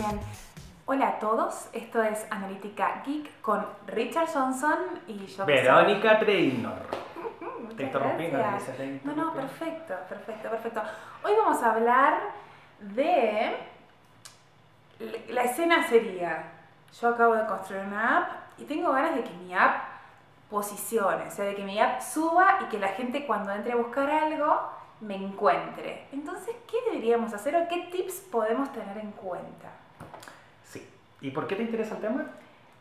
Bien. Hola a todos, esto es Analítica Geek con Richard Johnson y yo. soy- Verónica. Muchas Te interrumpí, no te no, perfecto, perfecto, perfecto. Hoy vamos a hablar de. La escena sería: yo acabo de construir una app y tengo ganas de que mi app posicione, o sea, de que mi app suba y que la gente cuando entre a buscar algo me encuentre. Entonces, ¿qué deberíamos hacer o qué tips podemos tener en cuenta? ¿Y por qué te interesa el tema?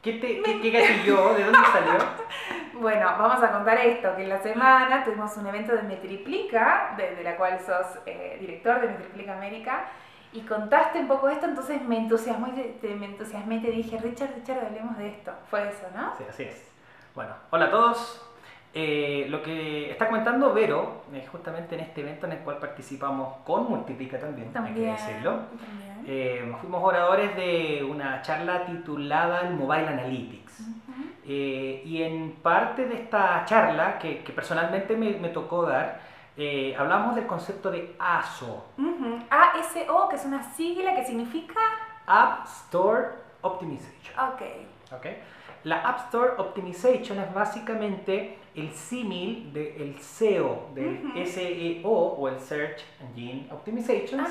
¿Qué, te, qué, qué gatilló? ¿De dónde salió? Bueno, vamos a contar esto, que en la semana tuvimos un evento de Metriplica, de, de la cual sos eh, director de Metriplica América, y contaste un poco esto, entonces me entusiasmó y te, te- me entusiasmé y te dije, Richard, Richard, hablemos de esto. Fue eso, ¿no? Sí, así es. Bueno, hola a todos. Eh, lo que está comentando Vero es justamente en este evento en el cual participamos con Multiplica también, hay que decirlo. también. Eh, fuimos oradores de una charla titulada el Mobile Analytics. Eh, y en parte de esta charla, que, que personalmente me, me tocó dar, eh, hablamos del concepto de ASO, Ujú. ASO, que es una sigla que significa... App Store Optimization. Ok. ¿ok? La App Store Optimization es básicamente el símil del SEO, del Ujú. SEO o el Search Engine Optimization,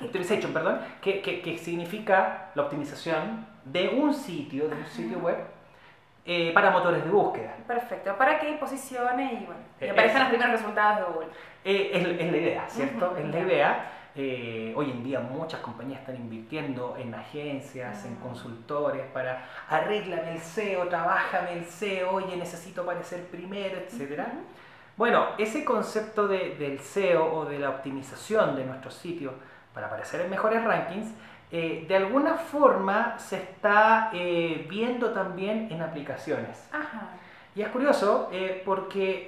Optimization, perdón, que, que- que significa la optimización de un sitio, de un Ajá. sitio web eh, para motores de búsqueda. Perfecto, para que posicione y bueno, y Eh, aparezcan los primeros resultados de Google. Eh, es, es la idea, ¿cierto? Ujú, es la idea. Eh, hoy en día muchas compañías están invirtiendo en agencias, en Ah. consultores para arréglame el SEO, trabájame el SEO, oye, necesito aparecer primero. Ujú. Bueno, ese concepto de- del SEO o de la optimización de nuestros sitios para aparecer en mejores rankings, eh, de alguna forma se está eh, viendo también en aplicaciones. Ajá. Y es curioso porque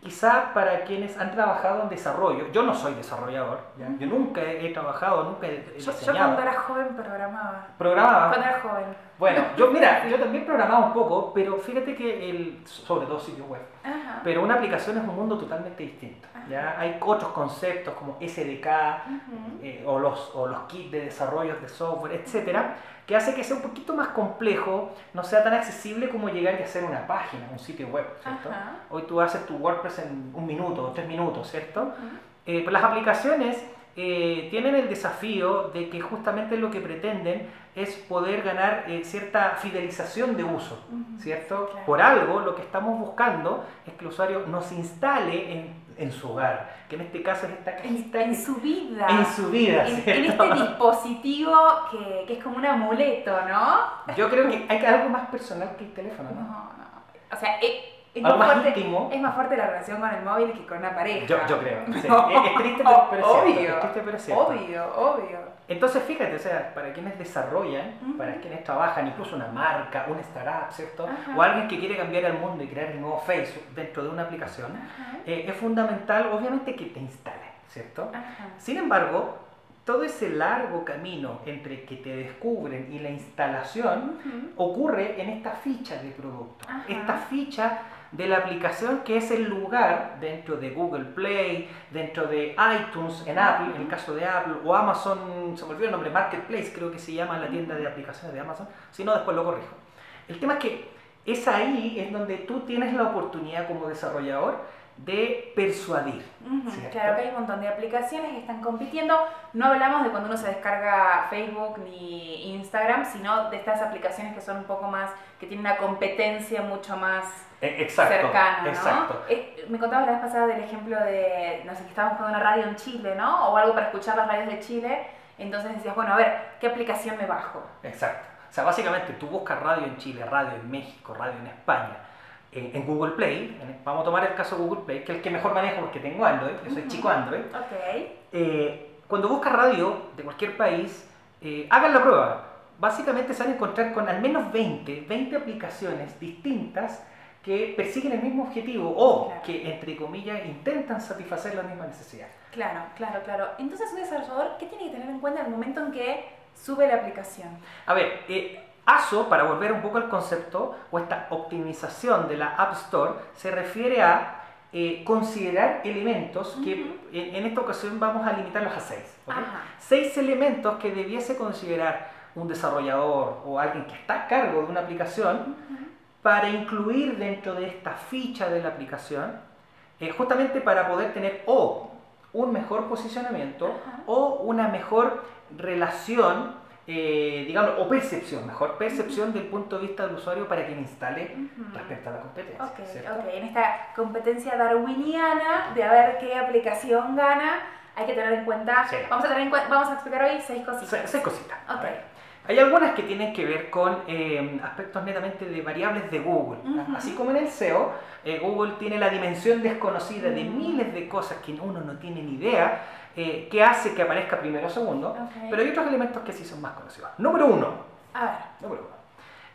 quizá para quienes han trabajado en desarrollo, yo no soy desarrollador, ¿ya? yo nunca he, he trabajado, nunca he, he Yo, yo cuando era joven programaba. Programaba. Cuando era joven. Bueno, yo mira, yo también programaba un poco, pero fíjate que el, sobre todo sitios web, Ajá. pero una aplicación es un mundo totalmente distinto. ¿ya? Hay otros conceptos como SDK eh, o, los, o los kits de desarrollo de software, etcétera, que hace que sea un poquito más complejo, no sea tan accesible como llegar y hacer una página, un sitio web, ¿cierto? Hoy tú haces tu WordPress en un minuto tres minutos, ¿cierto? Ujú. Eh, pero las aplicaciones eh, tienen el desafío de que justamente lo que pretenden es poder ganar eh, cierta fidelización de uso, Ujú. ¿cierto? Claro. Por algo lo que estamos buscando es que el usuario nos instale en, en su hogar, que en este caso es esta En, cajita en que- su vida. en su vida, En, en este dispositivo que, que es como un amuleto, ¿no? Yo creo que hay algo más personal que el teléfono, No, ¿no? no. O sea, es, es más más fuerte, íntimo. es más fuerte la relación con el móvil que con una pareja. Yo, yo creo. sí. No. Es, triste, pero, pero es cierto. Obvio. Es triste, pero cierto. Obvio, obvio. Entonces, fíjate, o sea, para quienes desarrollan, para quienes trabajan, incluso una marca, una startup, ¿cierto? Ajá. O alguien que quiere cambiar el mundo y crear el nuevo Facebook dentro de una aplicación, eh, es fundamental, obviamente, que te instalen, ¿cierto? Ajá. Sin embargo, todo ese largo camino entre que te descubren y la instalación Ujú. ocurre en esta ficha de producto. Ajá. Esta ficha de la aplicación que es el lugar dentro de Google Play, dentro de iTunes en Apple, en el caso de Apple, o Amazon, se me olvidó el nombre, Marketplace creo que se llama la tienda de aplicaciones de Amazon, si no después lo corrijo. El tema es que es ahí en donde tú tienes la oportunidad como desarrollador de persuadir. Claro que hay un montón de aplicaciones que están compitiendo. No hablamos de cuando uno se descarga Facebook ni Instagram, sino de estas aplicaciones que son un poco más, que tienen una competencia mucho más Exacto, cercana, ¿no? exacto. Me contabas la vez pasada del ejemplo de, no sé, que estábamos buscando una radio en Chile, ¿no? O algo para escuchar las radios de Chile. Entonces decías, bueno, a ver, ¿qué aplicación me bajo? Exacto. O sea, básicamente tú buscas radio en Chile, radio en México, radio en España, en, en Google Play, en- vamos a tomar el caso de Google Play, que es el que mejor manejo porque tengo Android, yo soy Ujú. chico Android. Ok. Eh, cuando buscas radio de cualquier país, eh, hagan la prueba. Básicamente se van a encontrar con al menos 20, 20 aplicaciones distintas que persiguen el mismo objetivo o Claro. que, entre comillas, intentan satisfacer la misma necesidad. Claro, claro, claro. Entonces un desarrollador, ¿qué tiene que tener en cuenta en el momento en que sube la aplicación? A ver, eh, ASO, para volver un poco al concepto, o esta optimización de la App Store, se refiere a eh, considerar elementos que en, en esta ocasión vamos a limitarlos a seis. Seis elementos que debiese considerar un desarrollador o alguien que está a cargo de una aplicación para incluir dentro de esta ficha de la aplicación, eh, justamente para poder tener o un mejor posicionamiento o una mejor relación, eh, digamos, o percepción, mejor percepción del punto de vista del usuario para quien instale Ujú. respecto a la competencia. Ok, ¿cierto? ok. En esta competencia darwiniana de a ver qué aplicación gana, hay que tener en cuenta. Sí. Vamos, a tener en cuen- vamos a explicar hoy seis cositas. Se- Seis cositas. Ok. Hay algunas que tienen que ver con eh, aspectos netamente de variables de Google. Así como en el SEO, eh, Google tiene la dimensión desconocida de Ujú. miles de cosas que uno no tiene ni idea, eh, que hace que aparezca primero o segundo, pero hay otros elementos que sí son más conocidos. Número uno, A ver, número uno.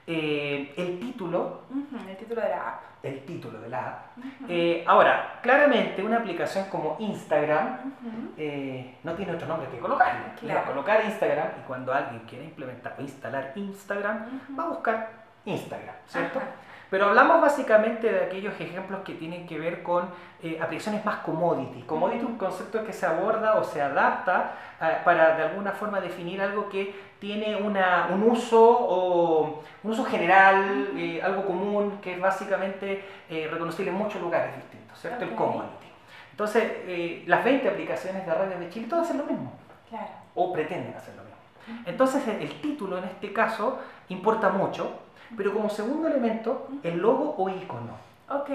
Eh, el título, el título de la app. el título de la app. Eh, ahora, claramente una aplicación como Instagram eh, no tiene otro nombre que colocarle. Le va a colocar Instagram y cuando alguien quiera implementar o instalar Instagram, va a buscar Instagram, ¿cierto? Ajá. Pero hablamos básicamente de aquellos ejemplos que tienen que ver con eh, aplicaciones más commodity. Commodity es un concepto que se aborda o se adapta eh, para de alguna forma definir algo que tiene una, un uso o un uso general, eh, algo común, que es básicamente eh, reconocible en muchos lugares distintos, ¿cierto? El Ok. commodity. Entonces, eh, las 20 aplicaciones de redes de Chile todas hacen lo mismo Claro. o pretenden hacer lo mismo. Entonces el, el título en este caso importa mucho, pero como segundo elemento, el logo o icono. Ok,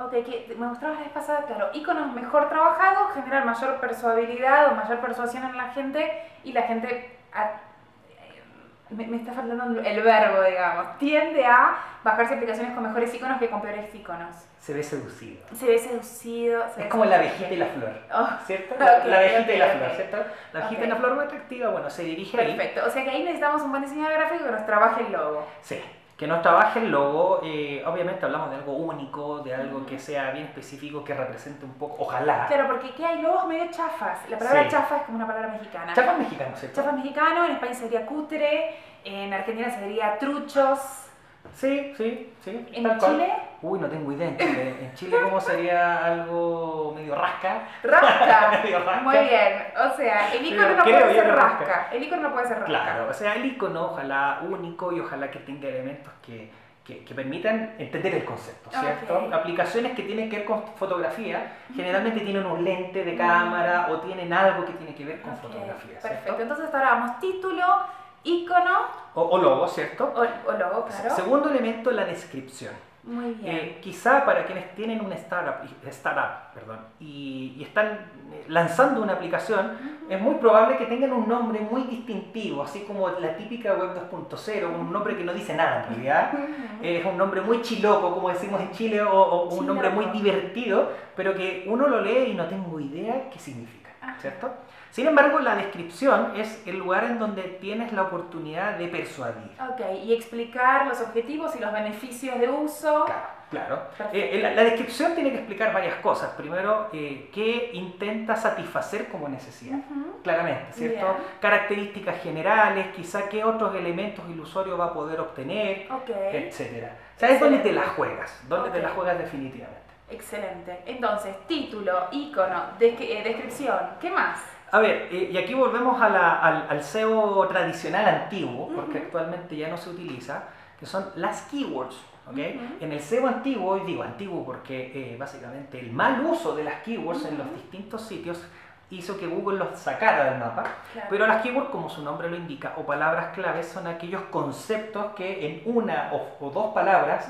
ok, que me mostrabas la vez pasada, claro, iconos mejor trabajados generan mayor persuabilidad o mayor persuasión en la gente y la gente, a- eh, me, me está faltando el verbo, digamos, tiende a bajarse aplicaciones con mejores iconos que con peores iconos. Se ve seducido. Se ve seducido. se Es ve como la abejita y la flor. Oh, ¿Cierto? Ok, La, la abejita y la flor. ¿cierto? La abejita y la flor más atractiva, bueno, se dirige ahí. perfecto, o sea que ahí necesitamos un buen diseñador gráfico que nos trabaje el logo. Sí, que nos trabaje el logo. eh, obviamente hablamos de algo único, de algo que sea bien específico, que represente un poco, ojalá. Claro, porque ¿qué hay logos medio chafas. La palabra Sí. chafa es como una palabra mexicana. Chapas mexicanos, ¿cierto? Chafa mexicano, en España sería cutre, en Argentina sería truchos, Sí, sí, sí. en tal cual. Chile, Uy, no tengo idea. En Chile, en Chile ¿cómo sería algo medio rasca? rasca. Medio rasca. Muy bien, o sea, el icono Pero no puede ser rasca. rasca. El icono no puede ser rasca. Claro, o sea, el icono ojalá único y ojalá que tenga elementos que, que, que permitan entender el concepto, ¿cierto? Ok. Aplicaciones que tienen que ver con fotografía generalmente tienen un lente de cámara o tienen algo que tiene que ver con Ok, fotografía, Perfecto, ¿cierto? entonces ahora vamos título, icono O, o logo, ¿cierto? o, o logo, claro. Segundo elemento, la descripción. Muy bien. Eh, quizá para quienes tienen una startup, startup perdón, y, y están eh, lanzando una aplicación, es muy probable que tengan un nombre muy distintivo, así como la típica web 2.0, un nombre que no dice nada en realidad. Es un nombre muy chiloco, como decimos en Chile, o, o un nombre muy divertido, pero que uno lo lee y no tengo idea qué significa. ¿Cierto? Sin embargo, la descripción es el lugar en donde tienes la oportunidad de persuadir. Ok, y explicar los objetivos y los beneficios de uso. Claro, claro. Perfecto. Eh, la, la descripción tiene que explicar varias cosas. Primero, eh, qué intenta satisfacer como necesidad. Ujú. Claramente, ¿cierto? Bien. Características generales, quizá qué otros elementos el usuario va a poder obtener, Ok, etcétera. O sea, es donde te la juegas, donde te Ok. la juegas definitivamente. Excelente. Entonces, título, icono, descri- eh, descripción, ¿qué más? A ver, eh, y aquí volvemos a la- al, al SEO tradicional antiguo, porque actualmente ya no se utiliza, que son las keywords. ¿ok? Ujú. En el SEO antiguo, y digo antiguo porque eh, básicamente el mal uso de las keywords en los distintos sitios hizo que Google los sacara del mapa. Claro. Pero las keywords, como su nombre lo indica, o palabras claves, son aquellos conceptos que en una o, o dos palabras.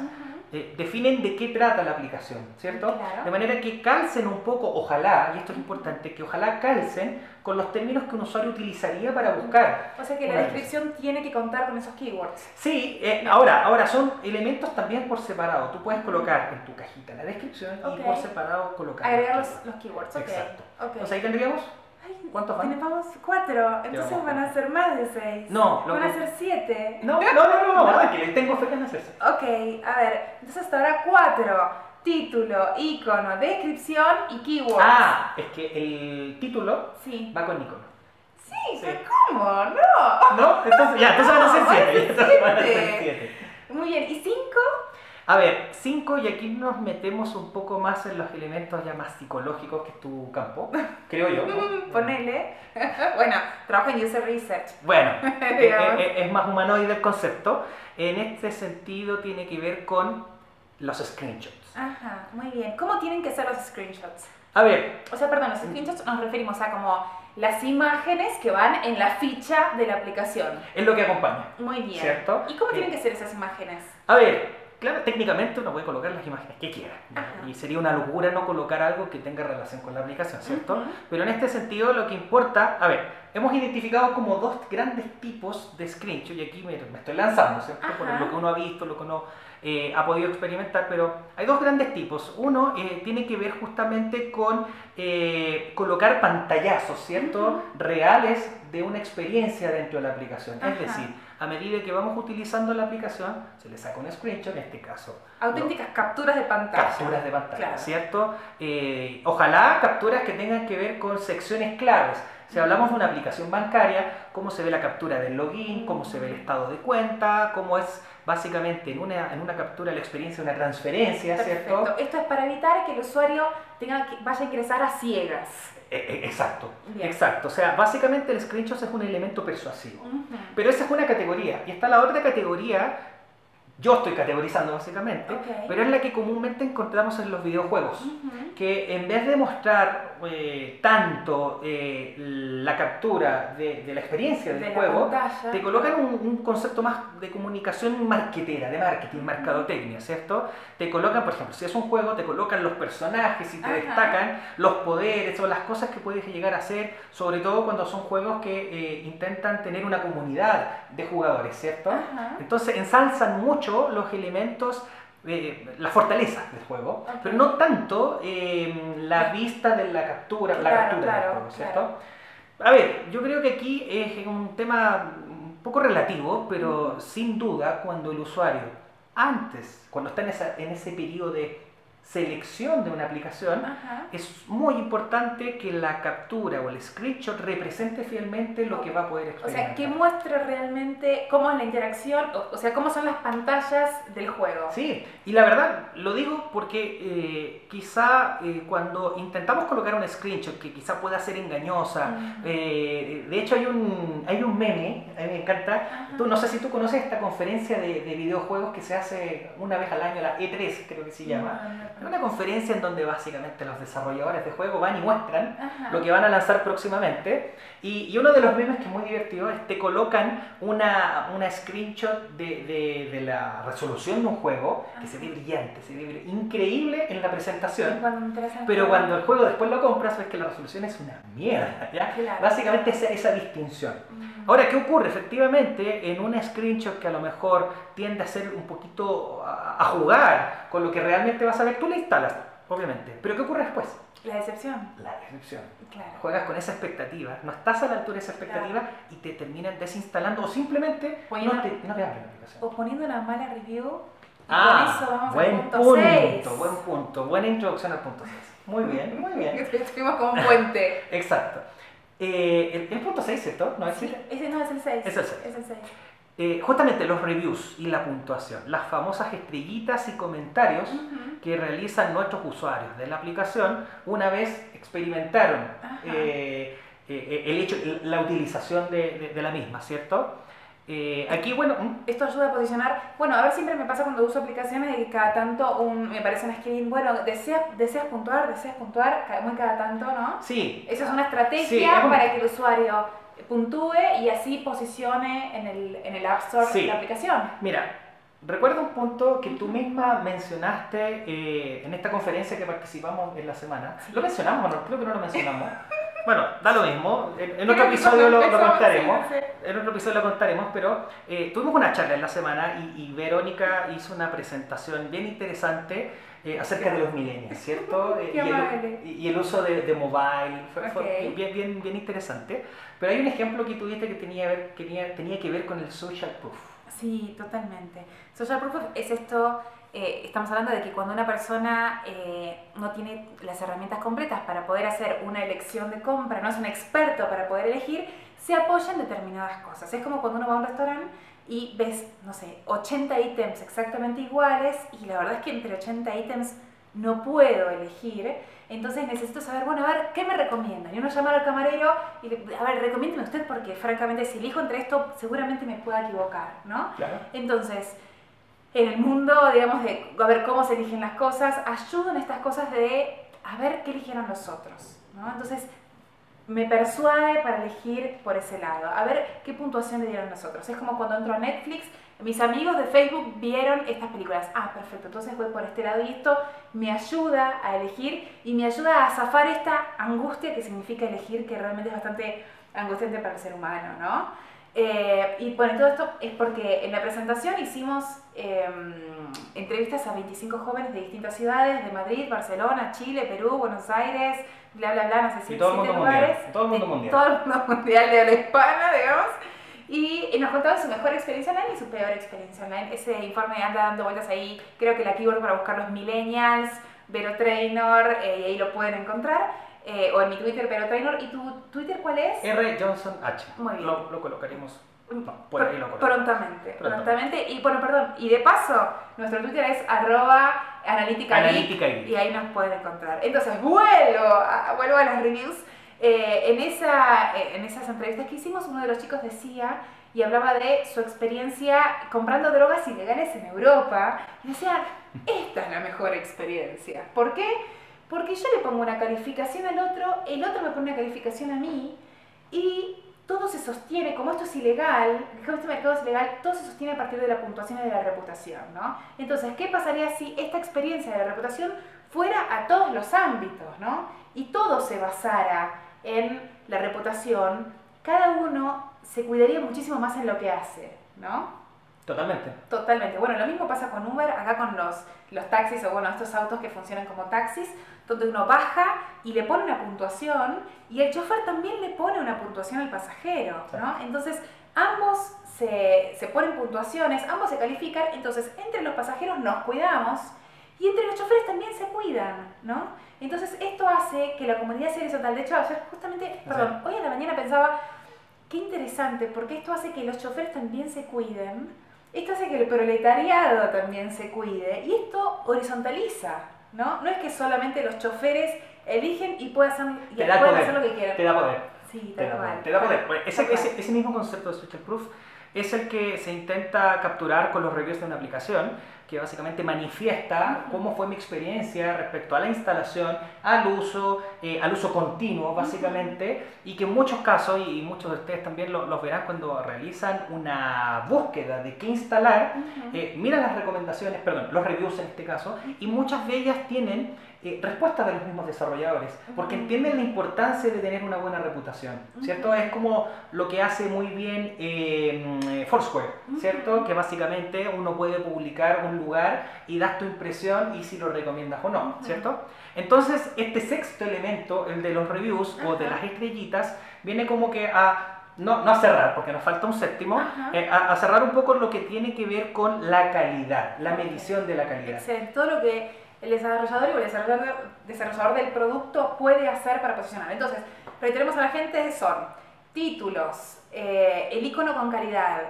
Eh, definen de qué trata la aplicación, ¿cierto? Claro. De manera que calcen un poco, ojalá, y esto es importante, que ojalá calcen con los términos que un usuario utilizaría para buscar. O sea que la descripción tiene que contar con esos keywords. Sí, eh, ahora, ahora son elementos también por separado. Tú puedes colocar en tu cajita la descripción Ok. y por separado colocar. Agregar los los, keywords. los keywords, ok. Exacto. ok. Entonces ahí tendríamos. ¿Cuántos van? Tenemos cuatro, entonces van a ser más de seis. No, lo Van a que- ser siete. No, no, no, no, ¿No? no, tranquilo, tengo fe que en hacerse. Ok, a ver, entonces hasta ahora cuatro. Título, icono, descripción y keywords. Ah, es que el título Sí. va con icono. Sí, Sí. ¿cómo? No. ¿No? Entonces, ya, entonces van a ser No, van a siete. ser Entonces van a ser siete. siete. Muy bien, ¿y cinco? A ver, cinco, y aquí nos metemos un poco más en los elementos ya más psicológicos que es tu campo, creo yo. ¿no? Ponele. bueno, trabajo en user research. Bueno, eh, Digamos. eh, es más humanoide el concepto. En este sentido tiene que ver con los screenshots. Ajá, muy bien. ¿Cómo tienen que ser los screenshots? A ver, O sea, perdón, los screenshots nos referimos a como las imágenes que van en la ficha de la aplicación. es lo que acompaña. Muy bien. ¿Cierto? ¿Y cómo Eh, tienen que ser esas imágenes? A ver, claro, técnicamente uno puede colocar las imágenes que quiera. Y sería una locura no colocar algo que tenga relación con la aplicación, ¿cierto? Pero en este sentido lo que importa, a ver, hemos identificado como dos grandes tipos de screenshot, y aquí me, me estoy lanzando, ¿cierto? Por lo que uno ha visto, lo que uno eh, ha podido experimentar, pero hay dos grandes tipos. Uno eh, tiene que ver justamente con eh, colocar pantallazos, ¿cierto? Reales de una experiencia dentro de la aplicación. Ajá. Es decir, a medida que vamos utilizando la aplicación, se le saca un screenshot, en este caso Auténticas capturas de pantalla. capturas de pantalla, Claro. ¿cierto? Ojalá capturas que tengan que ver con secciones claves. Si hablamos de una aplicación bancaria, cómo se ve la captura del login, cómo se ve el estado de cuenta, cómo es básicamente en una, en una captura la experiencia de una transferencia, ¿cierto? Perfecto. Esto es para evitar que el usuario tenga que, vaya a ingresar a ciegas. Eh, eh, exacto, Bien. exacto. O sea, básicamente el screenshot es un elemento persuasivo. Ujú. Pero esa es una categoría. Y está la otra categoría, yo estoy categorizando básicamente, Ok. pero es la que comúnmente encontramos en los videojuegos. Ujú. que en vez de mostrar eh, tanto eh, la captura de, de la experiencia del De juego, pantalla. te colocan un, un concepto más de comunicación marketera, de marketing, mercadotecnia, ¿cierto? Te colocan, por ejemplo, si es un juego, te colocan los personajes y te Ajá. destacan los poderes o las cosas que puedes llegar a hacer, sobre todo cuando son juegos que eh, intentan tener una comunidad de jugadores, ¿cierto? Ajá. Entonces ensalzan mucho los elementos, eh, la fortaleza del juego, pero no tanto eh, la vista de la captura, la captura claro, del juego, ¿cierto? claro. A ver, yo creo que aquí es un tema un poco relativo, pero sin duda cuando el usuario, antes, cuando está en, esa- en ese periodo de selección de una aplicación, Ajá. es muy importante que la captura o el screenshot represente fielmente lo que va a poder O experimentar. sea, que muestre realmente cómo es la interacción, o, o sea, cómo son las pantallas del juego. Sí, y la verdad lo digo porque eh, quizá eh, cuando intentamos colocar un screenshot que quizá pueda ser engañosa, eh, de hecho hay un, hay un meme, a mí me encanta, Ajá. tú, no sé si tú conoces esta conferencia de, de videojuegos que se hace una vez al año, la E3 creo que se llama. Es una conferencia en donde básicamente los desarrolladores de juegos van y muestran Ajá. lo que van a lanzar próximamente. Y, y uno de los memes que es muy divertido es te colocan una, una screenshot de, de- de la resolución de un juego que se ve brillante, se ve increíble en la presentación. cuando Pero juego- cuando el juego después lo compras ves que la resolución es una mierda. ¿ya? Claro. Básicamente esa, esa distinción. Ujú. Ahora, ¿qué ocurre? Efectivamente, en un screenshot que a lo mejor tiende a ser un poquito a, a jugar con lo que realmente vas a ver, tú le instalas, obviamente. Pero ¿qué ocurre después? La decepción, La decepción. claro. Juegas con esa expectativa, no estás a la altura de esa expectativa y te terminan desinstalando o simplemente Poniendo- no te, no te abren la aplicación. O poniendo una mala review. Y Ah, con eso vamos buen al punto punto, 6. buen punto, buena introducción al punto 6. Muy bien, muy bien. Estuvimos como un puente. Exacto. Eh, el, el punto 6, ¿cierto? ¿No es Sí, no es el 6. Es el seis. Es el 6. Eh, justamente los reviews y la puntuación, las famosas estrellitas y comentarios que realizan nuestros usuarios de la aplicación una vez experimentaron eh, eh, el hecho, la utilización de, de- de la misma, ¿cierto? Eh, aquí, bueno, Esto ayuda a posicionar. Bueno, a ver, siempre me pasa cuando uso aplicaciones de que cada tanto un, me aparece un screen. Bueno, deseas, deseas puntuar, deseas puntuar, muy cada tanto, ¿no? sí, Esa es una estrategia Sí, es un- para que el usuario puntúe y así posicione en el, en el App Store Sí. la aplicación. Mira, recuerda un punto que tú misma mencionaste eh, en esta conferencia que participamos en la semana. ¿Lo mencionamos no? Creo que no lo mencionamos. Bueno, da lo mismo. En, en otro episodio lo, lo contaremos. En otro episodio lo contaremos, pero eh, tuvimos una charla en la semana y, y Verónica hizo una presentación bien interesante eh, acerca de los millennials, ¿cierto? Eh, y, el, y- el uso de, de mobile, fue, fue Ok. bien, bien, bien interesante. Pero hay un ejemplo que tuviste que tenía, ver- que tenía, tenía que ver con el social proof. Sí, totalmente. Social proof es esto, eh, estamos hablando de que cuando una persona eh, no tiene las herramientas completas para poder hacer una elección de compra, no es un experto para poder elegir, se apoya en determinadas cosas. Es como cuando uno va a un restaurante y ves, no sé, 80 ítems exactamente iguales y la verdad es que entre 80 ítems no puedo elegir, entonces necesito saber, bueno, a ver, ¿qué me recomiendan? Y uno llama al camarero y le, a ver, recomiéndeme usted porque francamente si elijo entre esto seguramente me pueda equivocar, ¿no? Claro. Entonces, en el mundo, digamos, de a ver cómo se eligen las cosas, ayudan estas cosas de a ver qué eligieron los otros, ¿no? Entonces, me persuade para elegir por ese lado, a ver qué puntuación le dieron los otros. Es como cuando entro a Netflix, mis amigos de Facebook vieron estas películas. Ah, perfecto, entonces voy por este lado y esto me ayuda a elegir y me ayuda a zafar esta angustia que significa elegir, que realmente es bastante angustiante para el ser humano, ¿no? Eh, y bueno, todo esto es porque en la presentación hicimos em, entrevistas a 25 jóvenes de distintas ciudades, de Madrid, Barcelona, Chile, Perú, Buenos Aires, bla, bla, bla, no sé si todo el mundo lugares. mundial, todo el mundo mundial. Todo el mundo mundial de habla hispana, digamos. Y, y nos contaban su mejor experiencia online y su peor experiencia online. Ese informe anda dando vueltas ahí. Creo que la keyword para buscar los millennials, Vero Trainor, eh, y ahí lo pueden encontrar. Eh, o en mi Twitter, Vero Trainor. ¿Y tu Twitter cuál es? R. Johnson H. Muy bien. Lo, lo colocaremos. No, por ahí lo prontamente, Prontamente. prontamente. Y bueno, perdón, y de paso, nuestro Twitter es arroba analítica y ahí nos pueden encontrar. Entonces, vuelvo a, vuelvo a las reviews. Eh, en, esa, eh, en esas entrevistas que hicimos, uno de los chicos decía y hablaba de su experiencia comprando drogas ilegales en Europa. Y decía, esta es la mejor experiencia. ¿Por qué? Porque yo le pongo una calificación al otro, el otro me pone una calificación a mí, y todo se sostiene, como esto es ilegal, este mercado es ilegal, todo se sostiene a partir de la puntuación y de la reputación, ¿no? Entonces, ¿qué pasaría si esta experiencia de la reputación fuera a todos los ámbitos, ¿no? Y todo se basara en la reputación, cada uno se cuidaría muchísimo más en lo que hace, ¿no? Totalmente. Totalmente. Bueno, lo mismo pasa con Uber, acá con los, los taxis o bueno, estos autos que funcionan como taxis, donde uno baja y le pone una puntuación y el chofer también le pone una puntuación al pasajero, ¿no? Entonces, ambos se, se ponen puntuaciones, ambos se califican, entonces entre los pasajeros nos cuidamos y entre los choferes también se cuidan, ¿no? Entonces, esto hace que la comunidad sea horizontal. De hecho, ayer justamente, perdón, hoy en la mañana pensaba, qué interesante, porque esto hace que los choferes también se cuiden, esto hace que el proletariado también se cuide, y esto horizontaliza, ¿no? No es que solamente los choferes eligen y pueden hacer, y Te da pueden poder. hacer lo que quieran. Te da poder. Sí, Te tal da cual. poder. Te da poder. Ese, ese- ese mismo concepto de social proof es el que se intenta capturar con los reviews de una aplicación, que básicamente manifiesta cómo fue mi experiencia respecto a la instalación, al uso, eh, al uso continuo, básicamente, y que en muchos casos, y muchos de ustedes también lo- los verán cuando realizan una búsqueda de qué instalar, eh, miran las recomendaciones, perdón, los reviews en este caso, y muchas de ellas tienen eh, respuestas de los mismos desarrolladores, porque entienden la importancia de tener una buena reputación, ¿cierto? Es como lo que hace muy bien eh, eh, Foursquare, ¿cierto? Que básicamente uno puede publicar un lugar y das tu impresión y si lo recomiendas o no. ¿cierto? Entonces, este sexto elemento, el de los reviews o de las estrellitas, viene como que a no, no a cerrar, porque nos falta un séptimo, eh, a, a cerrar un poco lo que tiene que ver con la calidad, la medición de la calidad. Excelente. Todo lo que el desarrollador y el desarrollador, desarrollador del producto puede hacer para posicionar. Entonces, reiteremos a la gente, son títulos, eh, el icono con calidad,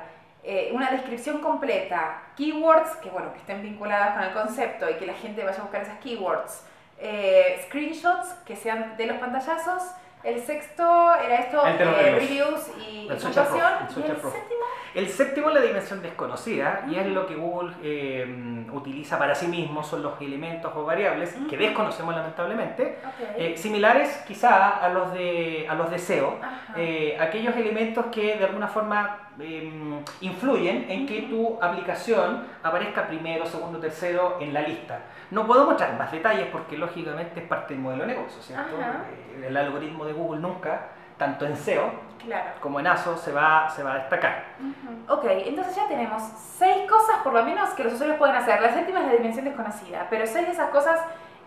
eh, una descripción completa, keywords que, bueno, que estén vinculadas con el concepto y que la gente vaya a buscar esas keywords, eh, screenshots que sean de los pantallazos, el sexto era esto, eh, reviews. y, El puntuación, el y el séptimo, El séptimo es la dimensión desconocida y es Ujú. lo que Google eh, utiliza para sí mismo, son los elementos o variables que desconocemos lamentablemente, eh, similares quizá a los de, a los de SEO, eh, aquellos elementos que de alguna forma eh, influyen en que tu aplicación aparezca primero, segundo, tercero en la lista. No puedo mostrar más detalles porque lógicamente es parte del modelo de negocio, ¿cierto? Ajá. Eh, El algoritmo de Google nunca, tanto en SEO claro. como en ASO, se va, se va a destacar. Ujú. Ok, entonces ya tenemos seis cosas por lo menos que los usuarios pueden hacer. La séptima es la dimensión desconocida, pero seis de esas cosas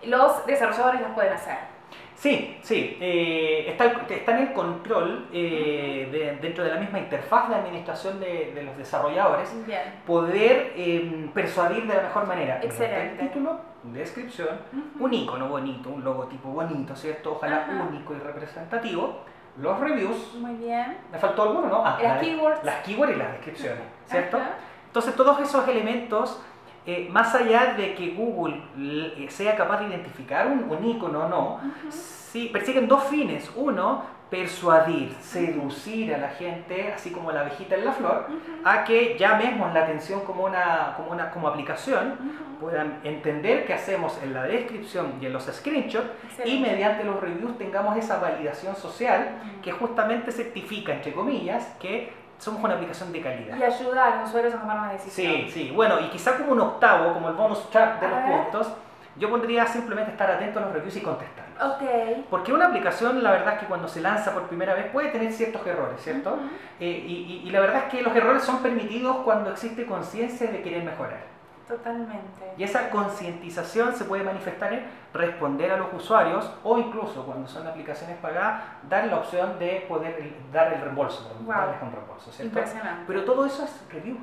los desarrolladores las pueden hacer. Sí, sí, eh, está, está en el control eh, de- dentro de la misma interfaz de administración de, de los desarrolladores Bien. poder eh, persuadir de la mejor manera. Excelente. El título, descripción, Ujú. un icono bonito, un logotipo bonito, ¿cierto? Ojalá Ajá. único y representativo. los reviews, Muy bien. me faltó alguno, ¿no? Ah, Las la keywords. Las keywords y las descripciones, ¿cierto? Ajá. Entonces todos esos elementos, eh, más allá de que Google eh, sea capaz de identificar un, un icono o no, sí, persiguen dos fines. Uno, persuadir, seducir a la gente, así como la abejita en la flor, a que llamemos la atención como una, como una como aplicación, puedan entender qué hacemos en la descripción y en los screenshots y mediante los reviews tengamos esa validación social que justamente certifica, entre comillas, que somos una aplicación de calidad. Y ayuda a los usuarios a tomar una decisión. Sí, sí, bueno, y quizá como un octavo, como el bonus track de A los ver. puntos, yo pondría simplemente estar atento a los reviews y contestarlos. Ok. Porque una aplicación, la verdad es que cuando se lanza por primera vez puede tener ciertos errores, ¿cierto? Ujú. Eh, y, y- y la verdad es que los errores son permitidos cuando existe conciencia de querer mejorar. Totalmente. Y esa concientización se puede manifestar en responder a los usuarios o incluso cuando son aplicaciones pagadas, dar la opción de poder dar el reembolso, Wow. darles un reembolso, ¿cierto? Impresionante. Pero todo eso es review.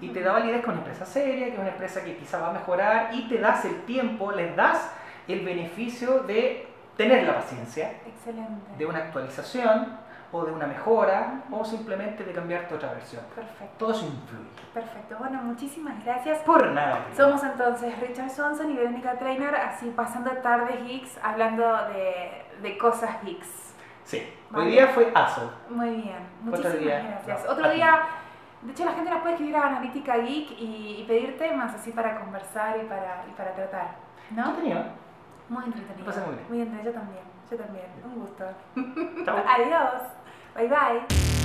Y te da validez con una empresa seria, que es una empresa que quizá va a mejorar y te das el tiempo, les das el beneficio de tener la paciencia Excelente. de una actualización o de una mejora o simplemente de cambiarte a otra versión. Perfecto. Todo eso influye. Perfecto. Bueno, muchísimas gracias. Por nada. Somos entonces Richard Sonson y Verónica Trainer, así pasando tardes geeks, hablando de, de cosas geeks. Sí. Vale. Hoy día fue ASO. Muy bien, Otro muchísimas día, gracias. no, Otro día, de hecho la gente nos puede escribir a Analítica Geek y, y pedir temas así para conversar y para, y para tratar, ¿no? Entretenido. Muy entretenido. Lo pasé muy bien. Muy entretenido, yo también, yo también. Un gusto. Chao. Adiós. Bye bye.